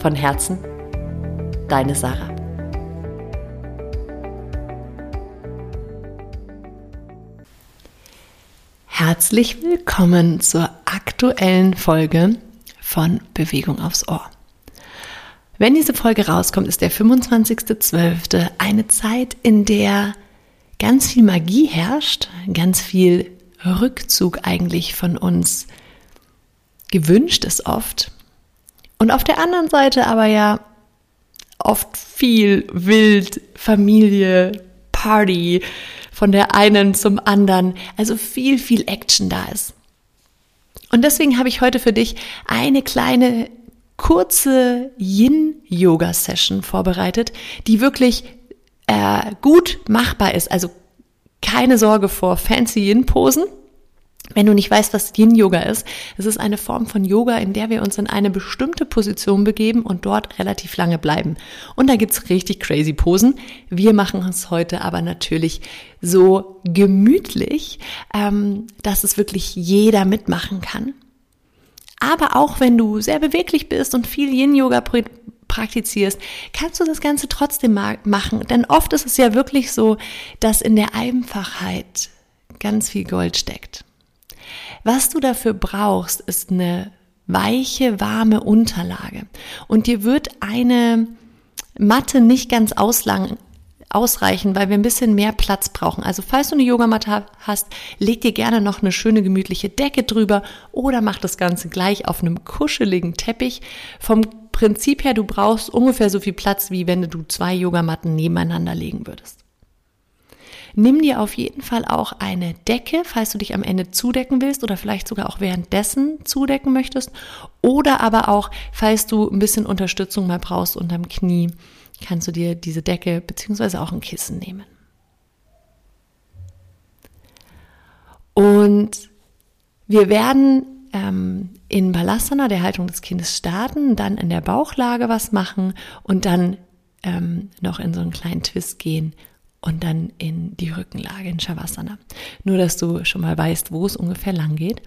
Von Herzen, deine Sarah. Herzlich willkommen zur aktuellen Folge von Bewegung aufs Ohr. Wenn diese Folge rauskommt, ist der 25.12. eine Zeit, in der ganz viel Magie herrscht, ganz viel Rückzug eigentlich von uns gewünscht ist oft. Und auf der anderen Seite aber ja oft viel Wild, Familie, Party, von der einen zum anderen, also viel, viel Action da ist. Und deswegen habe ich heute für dich eine kleine kurze Yin-Yoga-Session vorbereitet, die wirklich äh, gut machbar ist. Also keine Sorge vor fancy Yin-Posen, wenn du nicht weißt, was Yin-Yoga ist, es ist eine Form von Yoga, in der wir uns in eine bestimmte Position begeben und dort relativ lange bleiben. Und da gibt's richtig crazy Posen. Wir machen es heute aber natürlich so gemütlich, ähm, dass es wirklich jeder mitmachen kann. Aber auch wenn du sehr beweglich bist und viel Yin-Yoga praktizierst, kannst du das Ganze trotzdem machen. Denn oft ist es ja wirklich so, dass in der Einfachheit ganz viel Gold steckt. Was du dafür brauchst, ist eine weiche, warme Unterlage. Und dir wird eine Matte nicht ganz auslang, ausreichen, weil wir ein bisschen mehr Platz brauchen. Also falls du eine Yogamatte hast, leg dir gerne noch eine schöne gemütliche Decke drüber oder mach das Ganze gleich auf einem kuscheligen Teppich. Vom Prinzip her, du brauchst ungefähr so viel Platz, wie wenn du zwei Yogamatten nebeneinander legen würdest. Nimm dir auf jeden Fall auch eine Decke, falls du dich am Ende zudecken willst oder vielleicht sogar auch währenddessen zudecken möchtest. Oder aber auch, falls du ein bisschen Unterstützung mal brauchst unterm Knie, kannst du dir diese Decke beziehungsweise auch ein Kissen nehmen. Und wir werden ähm, in Balasana, der Haltung des Kindes, starten, dann in der Bauchlage was machen und dann ähm, noch in so einen kleinen Twist gehen und dann in die Rückenlage in Shavasana. Nur, dass du schon mal weißt, wo es ungefähr lang geht.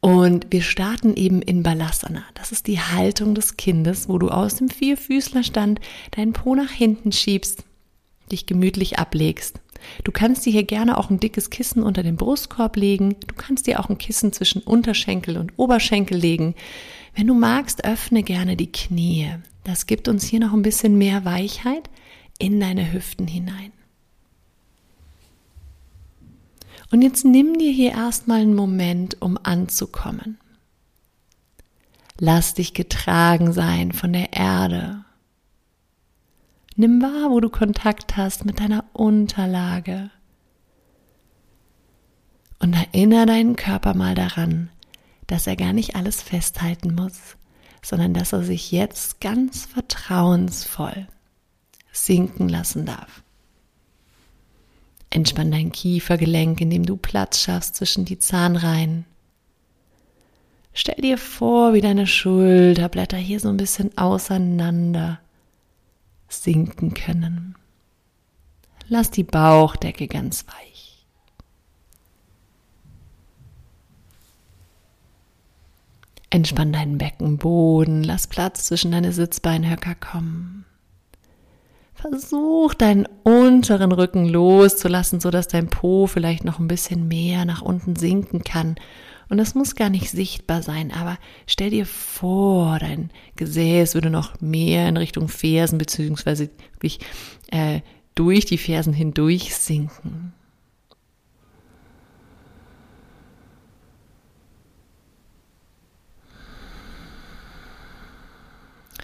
Und wir starten eben in Balasana. Das ist die Haltung des Kindes, wo du aus dem Vierfüßlerstand deinen Po nach hinten schiebst, dich gemütlich ablegst. Du kannst dir hier gerne auch ein dickes Kissen unter den Brustkorb legen. Du kannst dir auch ein Kissen zwischen Unterschenkel und Oberschenkel legen. Wenn du magst, öffne gerne die Knie. Das gibt uns hier noch ein bisschen mehr Weichheit in deine Hüften hinein. Und jetzt nimm dir hier erstmal einen Moment, um anzukommen. Lass dich getragen sein von der Erde. Nimm wahr, wo du Kontakt hast mit deiner Unterlage. Und erinnere deinen Körper mal daran, dass er gar nicht alles festhalten muss, sondern dass er sich jetzt ganz vertrauensvoll sinken lassen darf. Entspann dein Kiefergelenk, indem du Platz schaffst zwischen die Zahnreihen. Stell dir vor, wie deine Schulterblätter hier so ein bisschen auseinander sinken können. Lass die Bauchdecke ganz weich. Entspann deinen Beckenboden, lass Platz zwischen deine Sitzbeinhöcker kommen. Versuch deinen unteren Rücken loszulassen, sodass dein Po vielleicht noch ein bisschen mehr nach unten sinken kann. Und das muss gar nicht sichtbar sein, aber stell dir vor, dein Gesäß würde noch mehr in Richtung Fersen beziehungsweise wirklich äh, durch die Fersen hindurch sinken.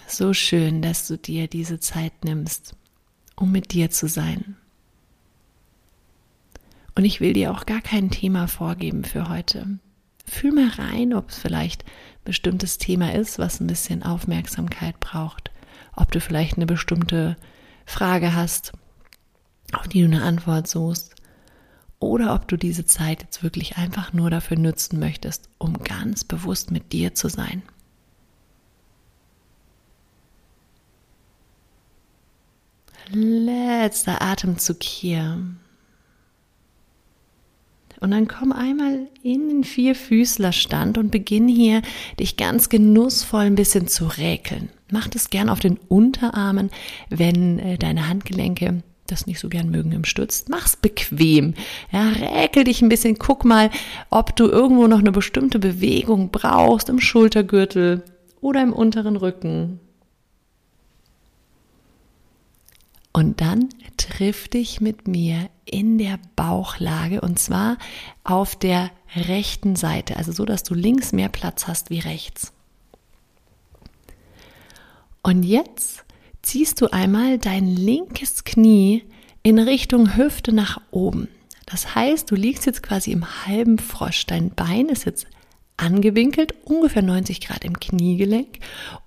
So schön, dass du dir diese Zeit nimmst um mit dir zu sein. Und ich will dir auch gar kein Thema vorgeben für heute. Fühl mal rein, ob es vielleicht ein bestimmtes Thema ist, was ein bisschen Aufmerksamkeit braucht. Ob du vielleicht eine bestimmte Frage hast, auf die du eine Antwort suchst. Oder ob du diese Zeit jetzt wirklich einfach nur dafür nutzen möchtest, um ganz bewusst mit dir zu sein. Letzter Atemzug hier. Und dann komm einmal in den Vierfüßlerstand und beginn hier, dich ganz genussvoll ein bisschen zu räkeln. Mach das gern auf den Unterarmen, wenn äh, deine Handgelenke das nicht so gern mögen im Stütz. Mach's bequem. Ja, räkel dich ein bisschen. Guck mal, ob du irgendwo noch eine bestimmte Bewegung brauchst im Schultergürtel oder im unteren Rücken. Und dann triff dich mit mir in der Bauchlage und zwar auf der rechten Seite, also so, dass du links mehr Platz hast wie rechts. Und jetzt ziehst du einmal dein linkes Knie in Richtung Hüfte nach oben. Das heißt, du liegst jetzt quasi im halben Frosch. Dein Bein ist jetzt angewinkelt, ungefähr 90 Grad im Kniegelenk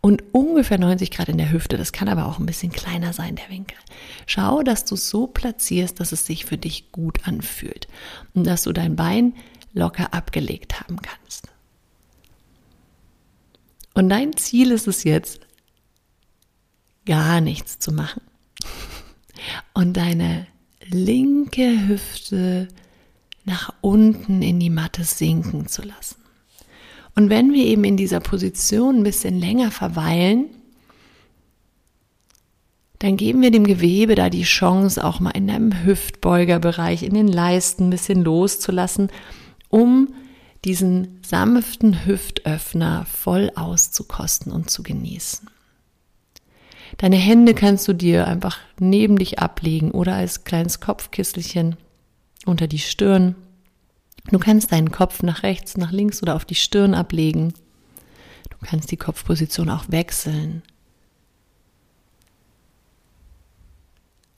und ungefähr 90 Grad in der Hüfte. Das kann aber auch ein bisschen kleiner sein, der Winkel. Schau, dass du so platzierst, dass es sich für dich gut anfühlt und dass du dein Bein locker abgelegt haben kannst. Und dein Ziel ist es jetzt, gar nichts zu machen und deine linke Hüfte nach unten in die Matte sinken zu lassen. Und wenn wir eben in dieser Position ein bisschen länger verweilen, dann geben wir dem Gewebe da die Chance, auch mal in deinem Hüftbeugerbereich, in den Leisten ein bisschen loszulassen, um diesen sanften Hüftöffner voll auszukosten und zu genießen. Deine Hände kannst du dir einfach neben dich ablegen oder als kleines Kopfkisselchen unter die Stirn. Du kannst deinen Kopf nach rechts, nach links oder auf die Stirn ablegen. Du kannst die Kopfposition auch wechseln.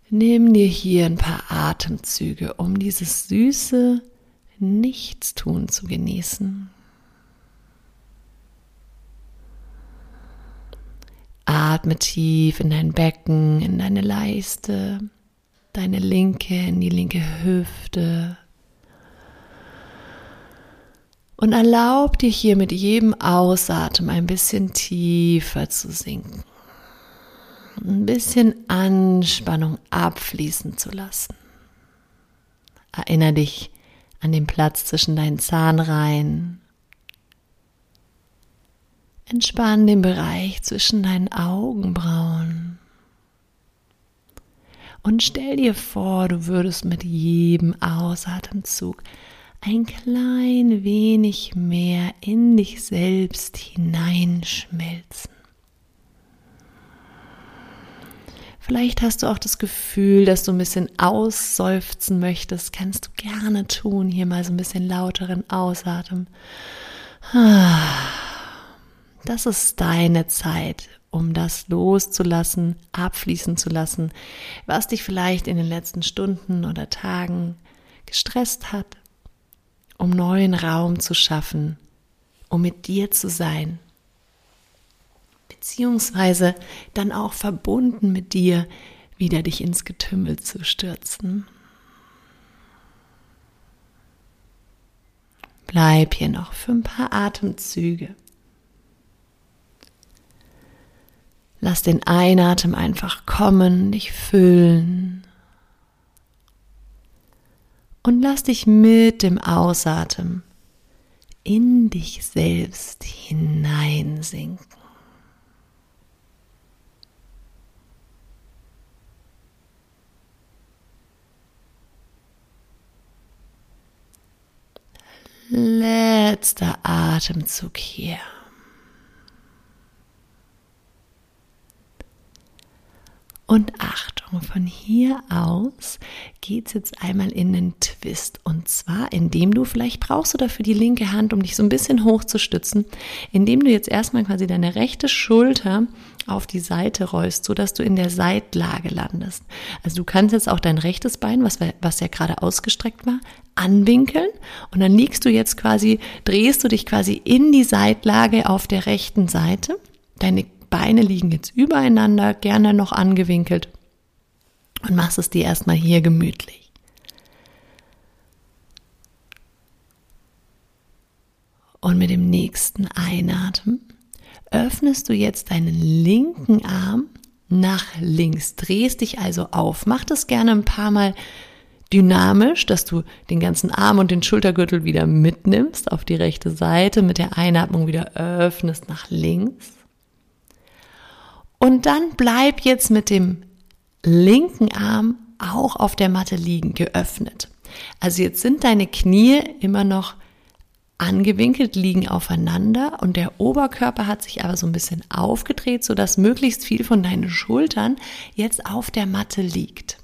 Nimm dir hier ein paar Atemzüge, um dieses süße Nichtstun zu genießen. Atme tief in dein Becken, in deine Leiste, deine linke, in die linke Hüfte. Und erlaub dir hier mit jedem Ausatmen ein bisschen tiefer zu sinken. Ein bisschen Anspannung abfließen zu lassen. Erinnere dich an den Platz zwischen deinen Zahnreihen Entspann den Bereich zwischen deinen Augenbrauen. Und stell dir vor, du würdest mit jedem Ausatemzug ein klein wenig mehr in dich selbst hineinschmelzen. Vielleicht hast du auch das Gefühl, dass du ein bisschen ausseufzen möchtest. Kannst du gerne tun. Hier mal so ein bisschen lauteren Ausatmen. Das ist deine Zeit, um das loszulassen, abfließen zu lassen, was dich vielleicht in den letzten Stunden oder Tagen gestresst hat, um neuen Raum zu schaffen, um mit dir zu sein, beziehungsweise dann auch verbunden mit dir wieder dich ins Getümmel zu stürzen. Bleib hier noch für ein paar Atemzüge. Lass den Einatmen einfach kommen, dich füllen. Und lass dich mit dem Ausatmen in dich selbst hineinsinken. Letzter Atemzug hier. Und Achtung, von hier aus geht's jetzt einmal in den Twist. Und zwar, indem du, vielleicht brauchst du dafür die linke Hand, um dich so ein bisschen hoch zu stützen, indem du jetzt erstmal quasi deine rechte Schulter auf die Seite rollst, so dass du in der Seitlage landest. Also du kannst jetzt auch dein rechtes Bein, was, was ja gerade ausgestreckt war, anwinkeln und dann liegst du jetzt quasi, drehst du dich quasi in die Seitlage auf der rechten Seite. Deine Beine liegen jetzt übereinander, gerne noch angewinkelt und machst es dir erstmal hier gemütlich. Und mit dem nächsten Einatmen öffnest du jetzt deinen linken Arm nach links, drehst dich also auf. Mach das gerne ein paar Mal dynamisch, dass du den ganzen Arm und den Schultergürtel wieder mitnimmst auf die rechte Seite, mit der Einatmung wieder öffnest nach links. Und dann bleib jetzt mit dem linken Arm auch auf der Matte liegen, geöffnet. Also jetzt sind deine Knie immer noch angewinkelt, liegen aufeinander und der Oberkörper hat sich aber so ein bisschen aufgedreht, sodass möglichst viel von deinen Schultern jetzt auf der Matte liegt.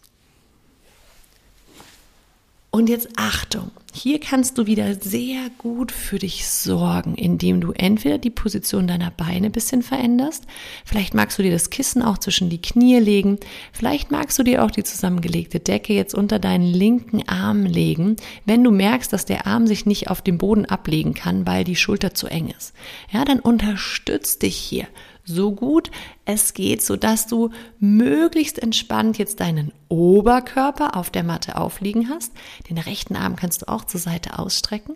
Und jetzt Achtung, hier kannst du wieder sehr gut für dich sorgen, indem du entweder die Position deiner Beine ein bisschen veränderst, vielleicht magst du dir das Kissen auch zwischen die Knie legen, vielleicht magst du dir auch die zusammengelegte Decke jetzt unter deinen linken Arm legen, wenn du merkst, dass der Arm sich nicht auf dem Boden ablegen kann, weil die Schulter zu eng ist. Ja, dann unterstütz dich hier so gut es geht, so dass du möglichst entspannt jetzt deinen Oberkörper auf der Matte aufliegen hast. Den rechten Arm kannst du auch zur Seite ausstrecken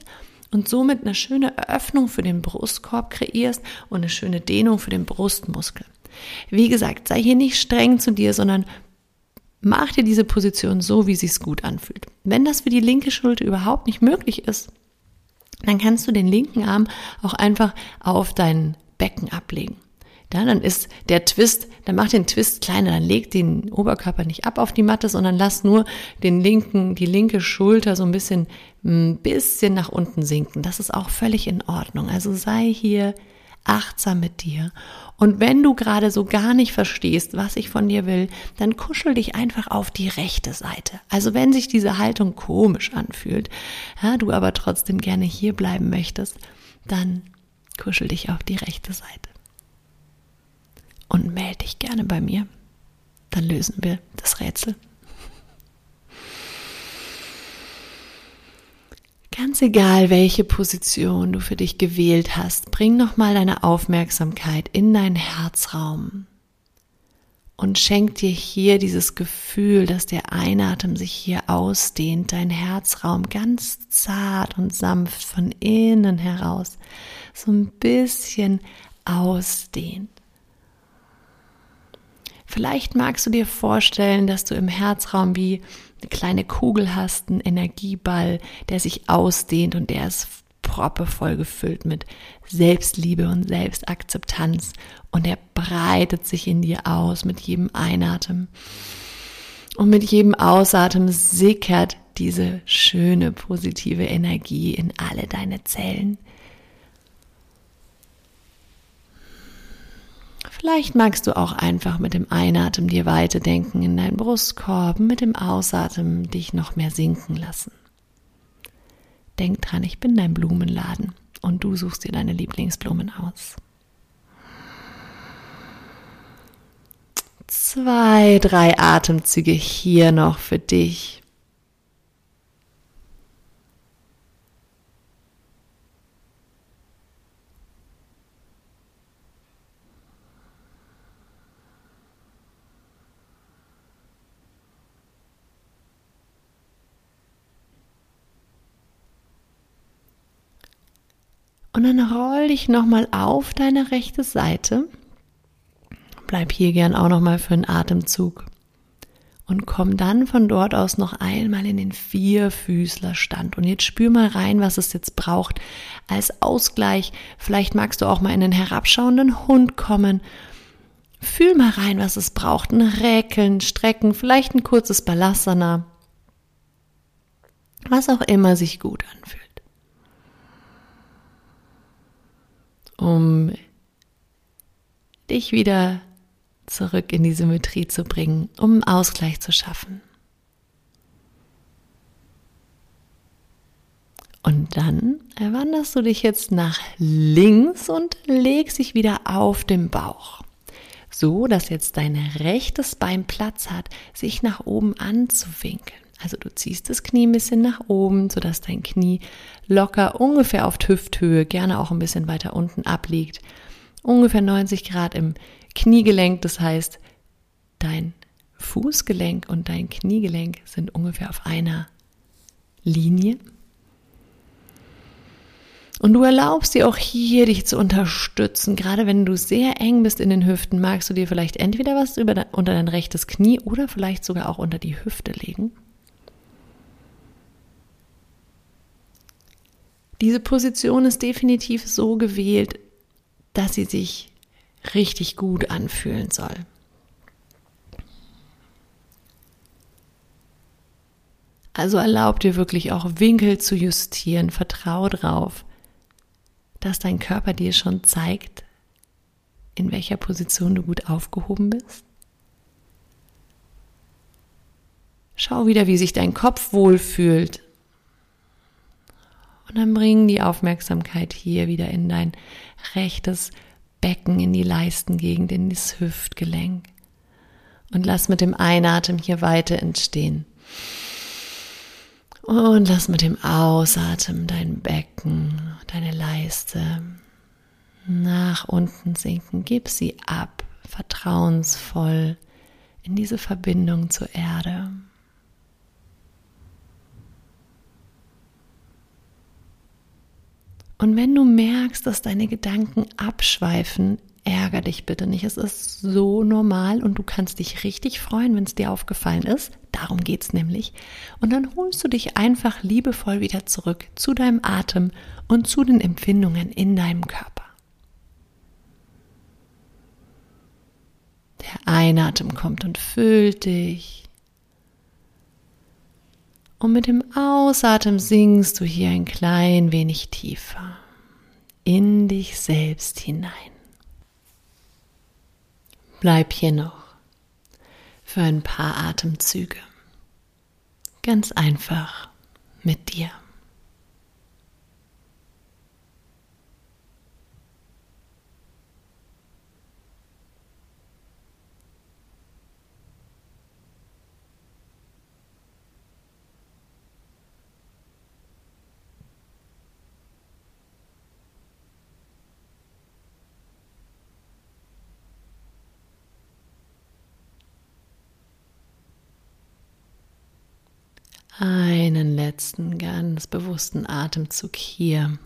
und somit eine schöne Öffnung für den Brustkorb kreierst und eine schöne Dehnung für den Brustmuskel. Wie gesagt, sei hier nicht streng zu dir, sondern mach dir diese Position so, wie sich's gut anfühlt. Wenn das für die linke Schulter überhaupt nicht möglich ist, dann kannst du den linken Arm auch einfach auf dein Becken ablegen. Ja, dann ist der Twist, dann mach den Twist kleiner, dann leg den Oberkörper nicht ab auf die Matte, sondern lass nur den linken, die linke Schulter so ein bisschen, ein bisschen nach unten sinken. Das ist auch völlig in Ordnung. Also sei hier achtsam mit dir. Und wenn du gerade so gar nicht verstehst, was ich von dir will, dann kuschel dich einfach auf die rechte Seite. Also wenn sich diese Haltung komisch anfühlt, ja, du aber trotzdem gerne hier bleiben möchtest, dann kuschel dich auf die rechte Seite und melde dich gerne bei mir. Dann lösen wir das Rätsel. Ganz egal, welche Position du für dich gewählt hast, bring nochmal deine Aufmerksamkeit in deinen Herzraum und schenk dir hier dieses Gefühl, dass der Einatmen sich hier ausdehnt, dein Herzraum ganz zart und sanft von innen heraus so ein bisschen ausdehnt. Vielleicht magst du dir vorstellen, dass du im Herzraum wie eine kleine Kugel hast, einen Energieball, der sich ausdehnt und der ist proppevoll gefüllt mit Selbstliebe und Selbstakzeptanz und er breitet sich in dir aus mit jedem Einatmen. Und mit jedem Ausatmen sickert diese schöne positive Energie in alle deine Zellen. Vielleicht magst du auch einfach mit dem Einatmen dir weiterdenken in deinen Brustkorb, mit dem Ausatmen dich noch mehr sinken lassen. Denk dran, ich bin dein Blumenladen und du suchst dir deine Lieblingsblumen aus. Zwei, drei Atemzüge hier noch für dich. Und dann roll dich nochmal auf deine rechte Seite. Bleib hier gern auch nochmal für einen Atemzug. Und komm dann von dort aus noch einmal in den Vierfüßlerstand. Und jetzt spür mal rein, was es jetzt braucht als Ausgleich. Vielleicht magst du auch mal in den herabschauenden Hund kommen. Fühl mal rein, was es braucht. Ein Räkeln, Strecken, vielleicht ein kurzes Balasana. Was auch immer sich gut anfühlt. Um dich wieder zurück in die Symmetrie zu bringen, um Ausgleich zu schaffen. Und dann wanderst du dich jetzt nach links und legst dich wieder auf den Bauch. So, dass jetzt dein rechtes Bein Platz hat, sich nach oben anzuwinkeln. Also du ziehst das Knie ein bisschen nach oben, sodass dein Knie locker ungefähr auf Hüfthöhe, gerne auch ein bisschen weiter unten abliegt. Ungefähr 90 Grad im Kniegelenk. Das heißt, dein Fußgelenk und dein Kniegelenk sind ungefähr auf einer Linie. Und du erlaubst dir auch hier, dich zu unterstützen. Gerade wenn du sehr eng bist in den Hüften, magst du dir vielleicht entweder was über, unter dein rechtes Knie oder vielleicht sogar auch unter die Hüfte legen. Diese Position ist definitiv so gewählt, dass sie sich richtig gut anfühlen soll. Also erlaub dir wirklich auch Winkel zu justieren, vertrau drauf, dass dein Körper dir schon zeigt, in welcher Position du gut aufgehoben bist. Schau wieder, wie sich dein Kopf wohlfühlt. Und dann bring die Aufmerksamkeit hier wieder in dein rechtes Becken, in die Leistengegend, in das Hüftgelenk. Und lass mit dem Einatmen hier weiter entstehen. Und lass mit dem Ausatmen dein Becken, deine Leiste nach unten sinken. Gib sie ab, vertrauensvoll in diese Verbindung zur Erde. Und wenn du merkst, dass deine Gedanken abschweifen, ärger dich bitte nicht. Es ist so normal und du kannst dich richtig freuen, wenn es dir aufgefallen ist. Darum geht es nämlich. Und dann holst du dich einfach liebevoll wieder zurück zu deinem Atem und zu den Empfindungen in deinem Körper. Der Einatem kommt und füllt dich. Und mit dem Ausatmen sinkst du hier ein klein wenig tiefer in dich selbst hinein. Bleib hier noch für ein paar Atemzüge. Ganz einfach mit dir. Einen letzten ganz bewussten Atemzug hier.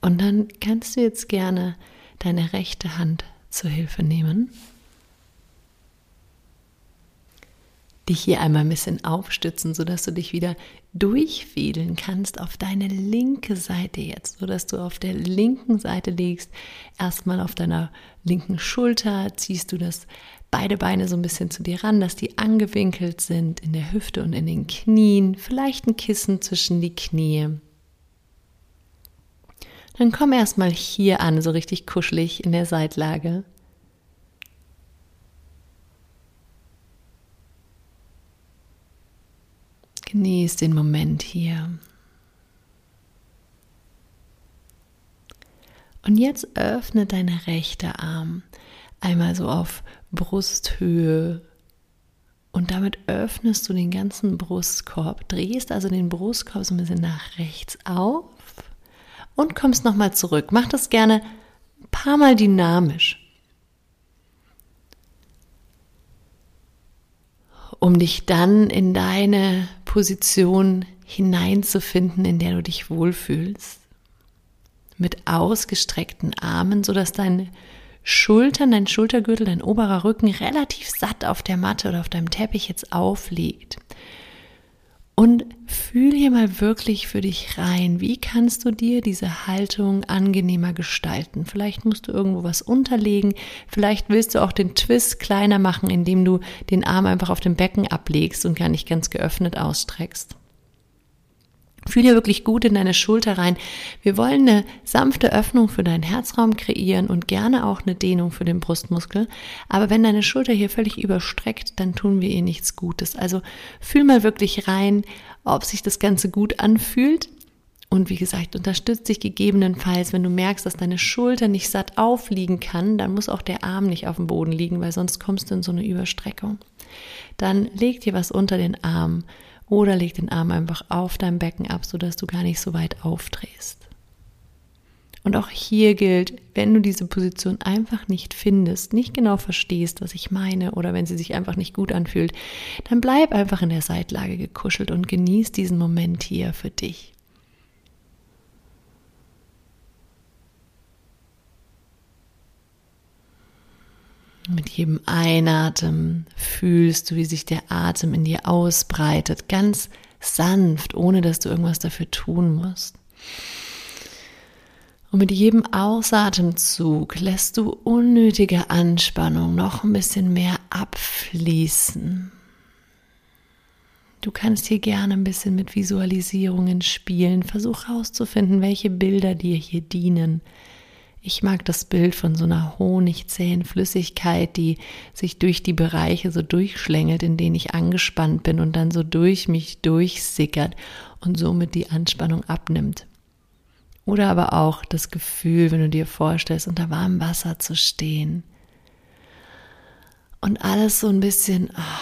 Und dann kannst du jetzt gerne deine rechte Hand zur Hilfe nehmen dich hier einmal ein bisschen aufstützen, sodass du dich wieder durchfädeln kannst auf deine linke Seite jetzt, sodass du auf der linken Seite liegst. Erstmal auf deiner linken Schulter ziehst du das beide Beine so ein bisschen zu dir ran, dass die angewinkelt sind in der Hüfte und in den Knien, vielleicht ein Kissen zwischen die Knie. Dann komm erstmal hier an, so richtig kuschelig in der Seitlage. Genieß den Moment hier. Und jetzt öffne deine rechte Arm einmal so auf Brusthöhe und damit öffnest du den ganzen Brustkorb, drehst also den Brustkorb so ein bisschen nach rechts auf und kommst nochmal zurück. Mach das gerne ein paar Mal dynamisch. Um dich dann in deine Position hineinzufinden, in der du dich wohlfühlst. Mit ausgestreckten Armen, sodass deine Schultern, dein Schultergürtel, dein oberer Rücken relativ satt auf der Matte oder auf deinem Teppich jetzt aufliegt. Und fühl hier mal wirklich für dich rein. Wie kannst du dir diese Haltung angenehmer gestalten? Vielleicht musst du irgendwo was unterlegen. Vielleicht willst du auch den Twist kleiner machen, indem du den Arm einfach auf dem Becken ablegst und gar nicht ganz geöffnet ausstreckst. Fühl hier wirklich gut in deine Schulter rein. Wir wollen eine sanfte Öffnung für deinen Herzraum kreieren und gerne auch eine Dehnung für den Brustmuskel. Aber wenn deine Schulter hier völlig überstreckt, dann tun wir ihr nichts Gutes. Also fühl mal wirklich rein, ob sich das Ganze gut anfühlt. Und wie gesagt, unterstützt dich gegebenenfalls, wenn du merkst, dass deine Schulter nicht satt aufliegen kann, dann muss auch der Arm nicht auf dem Boden liegen, weil sonst kommst du in so eine Überstreckung. Dann leg dir was unter den Arm oder leg den Arm einfach auf dein Becken ab, sodass du gar nicht so weit aufdrehst. Und auch hier gilt, wenn du diese Position einfach nicht findest, nicht genau verstehst, was ich meine, oder wenn sie sich einfach nicht gut anfühlt, dann bleib einfach in der Seitlage gekuschelt und genieß diesen Moment hier für dich. Mit jedem Einatmen fühlst du, wie sich der Atem in dir ausbreitet, ganz sanft, ohne dass du irgendwas dafür tun musst. Und mit jedem Ausatemzug lässt du unnötige Anspannung noch ein bisschen mehr abfließen. Du kannst hier gerne ein bisschen mit Visualisierungen spielen. Versuch herauszufinden, welche Bilder dir hier dienen, ich mag das Bild von so einer honigzähen Flüssigkeit, die sich durch die Bereiche so durchschlängelt, in denen ich angespannt bin und dann so durch mich durchsickert und somit die Anspannung abnimmt. Oder aber auch das Gefühl, wenn du dir vorstellst, unter warmem Wasser zu stehen und alles so ein bisschen ah,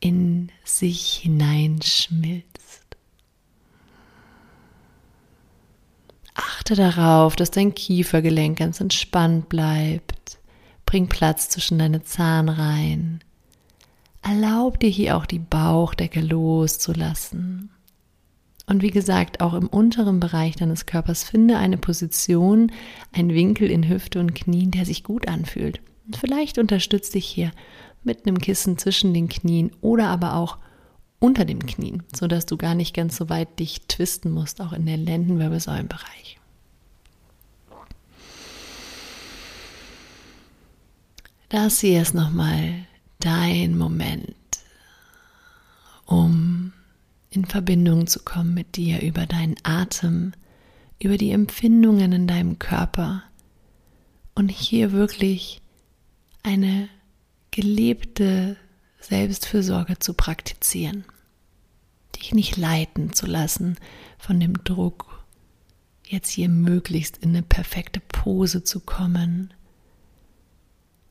in sich hineinschmilzt. Achte darauf, dass dein Kiefergelenk ganz entspannt bleibt. Bring Platz zwischen deine Zahnreihen. Erlaub dir hier auch die Bauchdecke loszulassen. Und wie gesagt, auch im unteren Bereich deines Körpers finde eine Position, einen Winkel in Hüfte und Knien, der sich gut anfühlt. Und vielleicht unterstützt dich hier mit einem Kissen zwischen den Knien oder aber auch unter dem Knien, sodass du gar nicht ganz so weit dich twisten musst, auch in der Lendenwirbelsäulenbereich. Das hier ist nochmal dein Moment, um in Verbindung zu kommen mit dir über deinen Atem, über die Empfindungen in deinem Körper und hier wirklich eine gelebte Selbstfürsorge zu praktizieren dich nicht leiten zu lassen von dem Druck, jetzt hier möglichst in eine perfekte Pose zu kommen,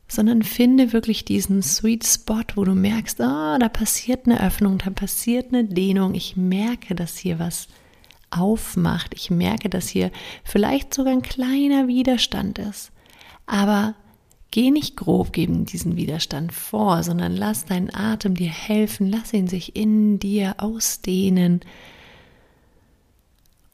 sondern finde wirklich diesen Sweet Spot, wo du merkst, oh, da passiert eine Öffnung, da passiert eine Dehnung, ich merke, dass hier was aufmacht, ich merke, dass hier vielleicht sogar ein kleiner Widerstand ist, aber Geh nicht grob gegen diesen Widerstand vor, sondern lass deinen Atem dir helfen, lass ihn sich in dir ausdehnen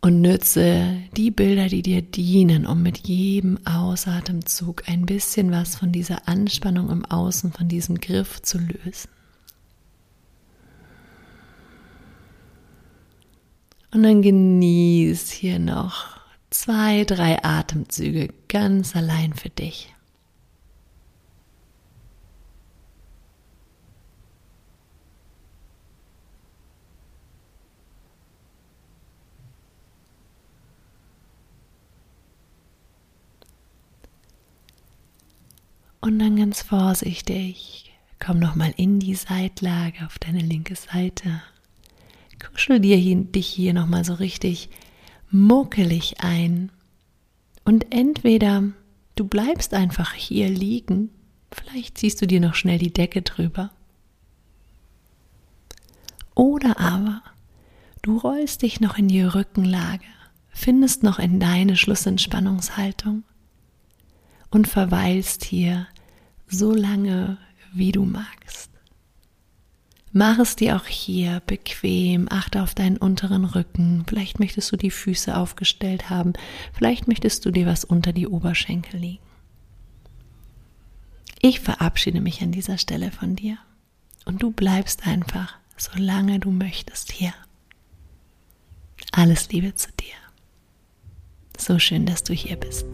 und nütze die Bilder, die dir dienen, um mit jedem Ausatemzug ein bisschen was von dieser Anspannung im Außen, von diesem Griff zu lösen. Und dann genieß hier noch zwei, drei Atemzüge ganz allein für dich. Und dann ganz vorsichtig, komm nochmal in die Seitlage auf deine linke Seite. Kuschel dir hier, dich hier nochmal so richtig muckelig ein. Und entweder du bleibst einfach hier liegen, vielleicht ziehst du dir noch schnell die Decke drüber. Oder aber du rollst dich noch in die Rückenlage, findest noch in deine Schlussentspannungshaltung und verweilst hier so lange, wie du magst. Mach es dir auch hier bequem, achte auf deinen unteren Rücken. Vielleicht möchtest du die Füße aufgestellt haben, vielleicht möchtest du dir was unter die Oberschenkel legen. Ich verabschiede mich an dieser Stelle von dir und du bleibst einfach, solange du möchtest, hier. Alles Liebe zu dir. So schön, dass du hier bist.